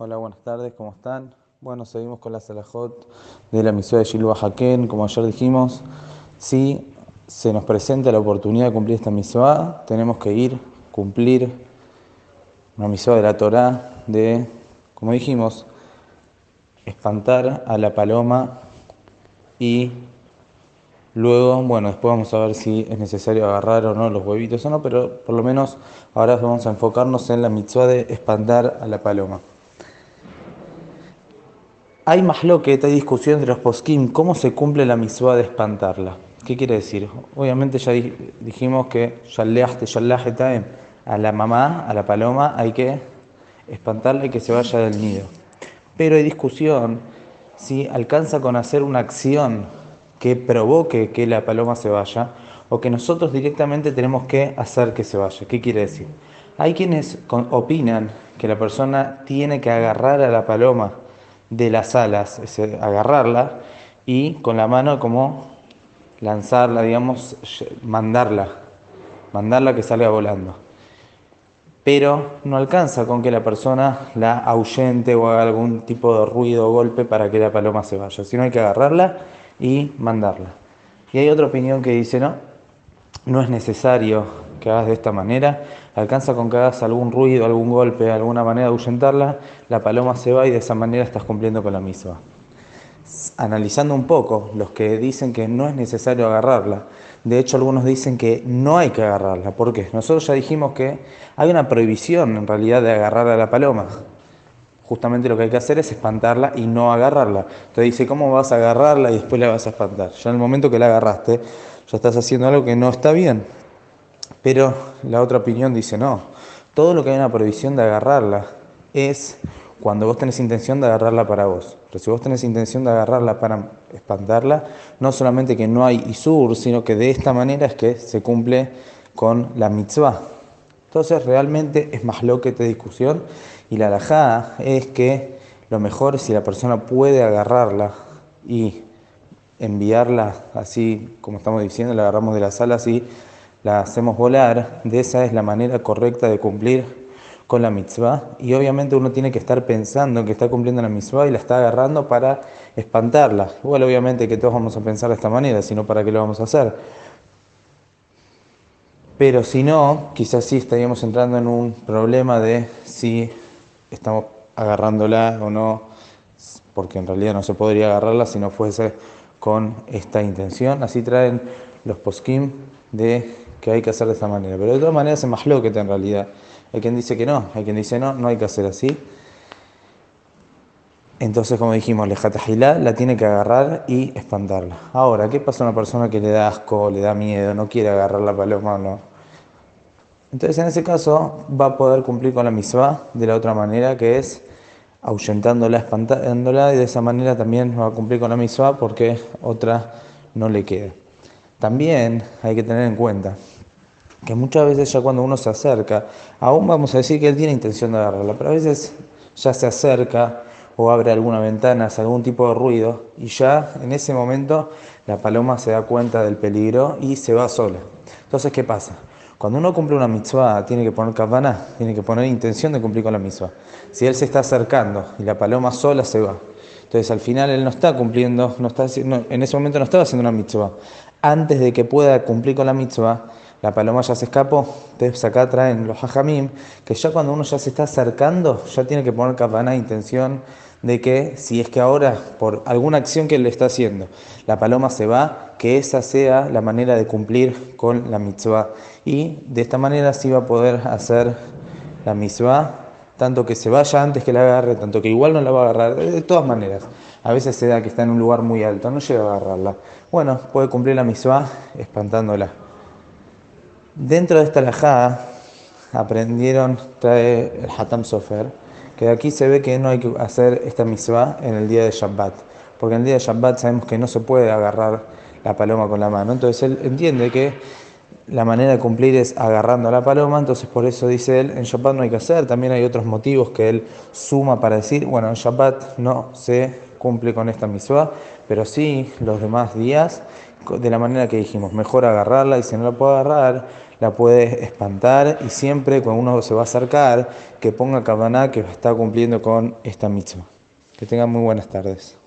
Hola, buenas tardes, ¿cómo están? Bueno, seguimos con la Salahot de la misión de Shilua Haken. Como ayer dijimos, si se nos presenta la oportunidad de cumplir esta misión, tenemos que ir, cumplir una misión de la Torah de, como dijimos, espantar a la paloma y luego, bueno, después vamos a ver si es necesario agarrar o no los huevitos o no, pero por lo menos ahora vamos a enfocarnos en la mitzvah de espantar a la paloma. Hay más lo que hay discusión de los poskim, cómo se cumple la mitzvah de espantarla. ¿Qué quiere decir? Obviamente ya dijimos que a la mamá, a la paloma, hay que espantarla y que se vaya del nido. Pero hay discusión si alcanza con hacer una acción que provoque que la paloma se vaya o que nosotros directamente tenemos que hacer que se vaya. ¿Qué quiere decir? Hay quienes opinan que la persona tiene que agarrar a la paloma de las alas, es agarrarla y con la mano como lanzarla, digamos, mandarla, mandarla que salga volando. Pero no alcanza con que la persona la ahuyente o haga algún tipo de ruido o golpe para que la paloma se vaya, sino hay que agarrarla y mandarla. Y hay otra opinión que dice, no, no es necesario que hagas de esta manera, alcanza con que hagas algún ruido, algún golpe, alguna manera de ahuyentarla, la paloma se va y de esa manera estás cumpliendo con la misma. Analizando un poco, los que dicen que no es necesario agarrarla, de hecho algunos dicen que no hay que agarrarla. ¿Por qué? Nosotros ya dijimos que hay una prohibición en realidad de agarrar a la paloma. Justamente lo que hay que hacer es espantarla y no agarrarla. Entonces dice, ¿cómo vas a agarrarla y después la vas a espantar? Ya en el momento que la agarraste, ya estás haciendo algo que no está bien. Pero la otra opinión dice, no, todo lo que hay una prohibición de agarrarla es cuando vos tenés intención de agarrarla para vos. Pero si vos tenés intención de agarrarla para espantarla, no solamente que no hay isur, sino que de esta manera es que se cumple con la mitzvah. Entonces realmente es más lo que te discusión y la alajá es que lo mejor es si la persona puede agarrarla y enviarla así como estamos diciendo, la agarramos de las alas y la hacemos volar, de esa es la manera correcta de cumplir con la mitzvah. Y obviamente uno tiene que estar pensando en que está cumpliendo la mitzvah y la está agarrando para espantarla. Igual obviamente que todos vamos a pensar de esta manera, sino para qué lo vamos a hacer. Pero si no, quizás sí estaríamos entrando en un problema de si estamos agarrándola o no, porque en realidad no se podría agarrarla si no fuese con esta intención. Así traen los poskim de que hay que hacer de esta manera. Pero de todas maneras es que en realidad. Hay quien dice que no, hay quien dice no, no hay que hacer así. Entonces, como dijimos, lejatahilá la tiene que agarrar y espantarla. Ahora, ¿qué pasa a una persona que le da asco, le da miedo, no quiere agarrar la paloma no? Entonces, en ese caso, va a poder cumplir con la misma de la otra manera, que es ahuyentándola, espantándola, y de esa manera también va a cumplir con la misma porque otra no le queda. También hay que tener en cuenta que muchas veces ya cuando uno se acerca, aún vamos a decir que él tiene intención de agarrarla, pero a veces ya se acerca o abre alguna ventana, hace algún tipo de ruido y ya en ese momento la paloma se da cuenta del peligro y se va sola. Entonces, ¿qué pasa? Cuando uno cumple una mitzvah, tiene que poner kavaná, tiene que poner intención de cumplir con la mitzvah. Si él se está acercando y la paloma sola se va, entonces al final él no está cumpliendo, no está, en ese momento no estaba haciendo una mitzvah. Antes de que pueda cumplir con la mitzvah, la paloma ya se escapó. Entonces acá traen los hajamim, que ya cuando uno ya se está acercando, ya tiene que poner de intención de que si es que ahora, por alguna acción que le está haciendo, la paloma se va, que esa sea la manera de cumplir con la mitzvah. Y de esta manera sí va a poder hacer la mitzvah tanto que se vaya antes que la agarre, tanto que igual no la va a agarrar, de todas maneras. A veces se da que está en un lugar muy alto, no llega a agarrarla. Bueno, puede cumplir la misma espantándola. Dentro de esta lajada aprendieron, trae el Hatam Sofer, que aquí se ve que no hay que hacer esta misma en el día de Shabbat, porque en el día de Shabbat sabemos que no se puede agarrar la paloma con la mano. Entonces él entiende que la manera de cumplir es agarrando a la paloma, entonces por eso dice él, en Shabbat no hay que hacer, también hay otros motivos que él suma para decir, bueno, en Shabbat no se cumple con esta misma, pero sí los demás días, de la manera que dijimos, mejor agarrarla y si no la puedo agarrar, la puede espantar y siempre cuando uno se va a acercar, que ponga cabana que está cumpliendo con esta mitzvah. Que tengan muy buenas tardes.